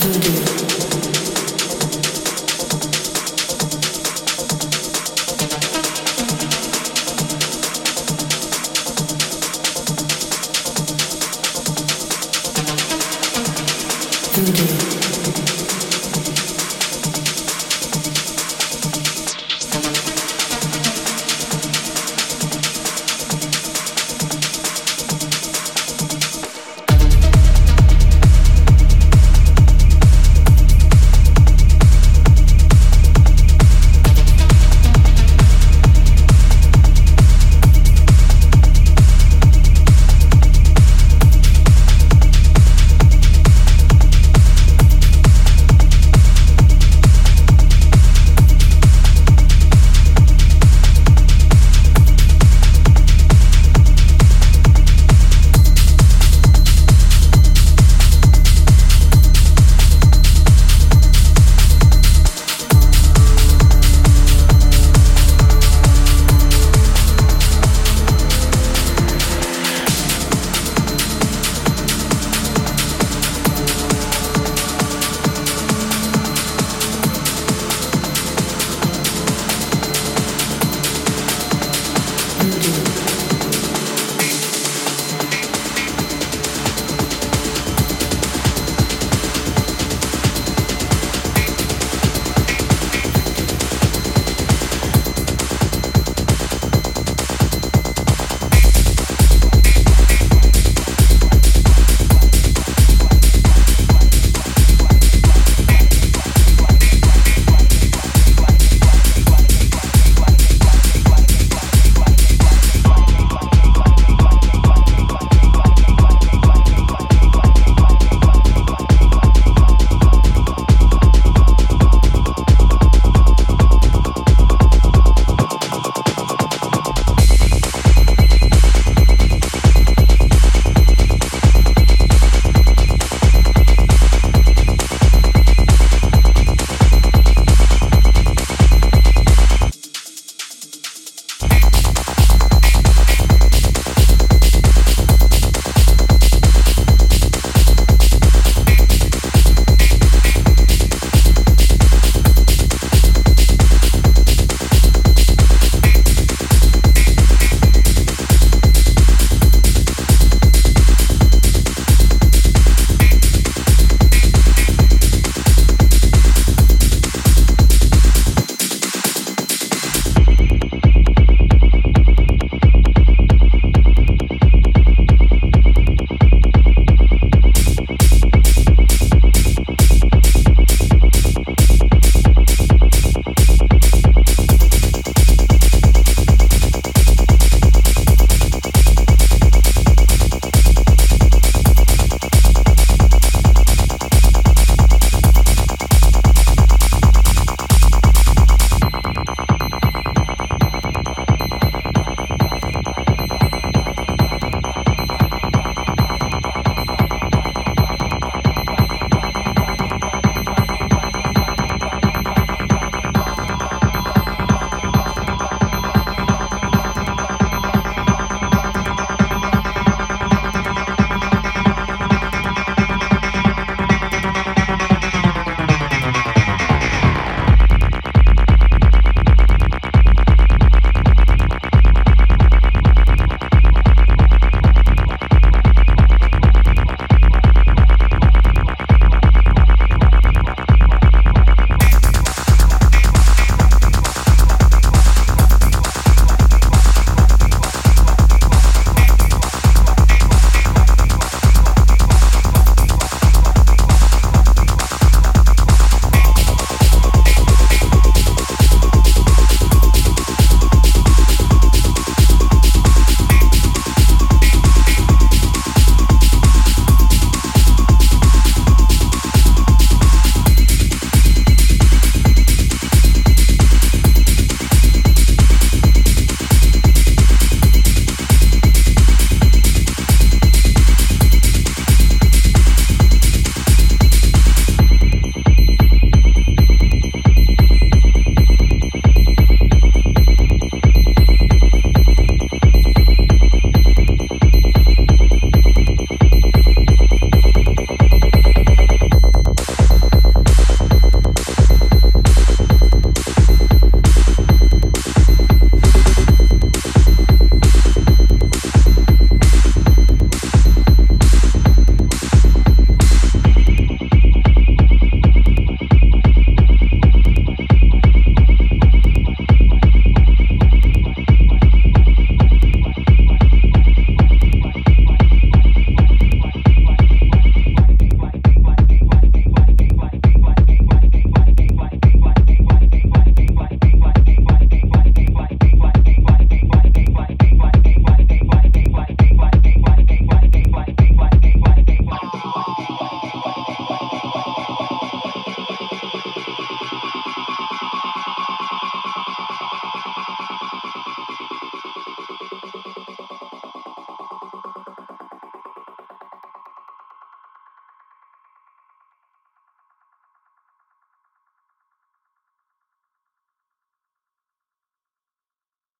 to do.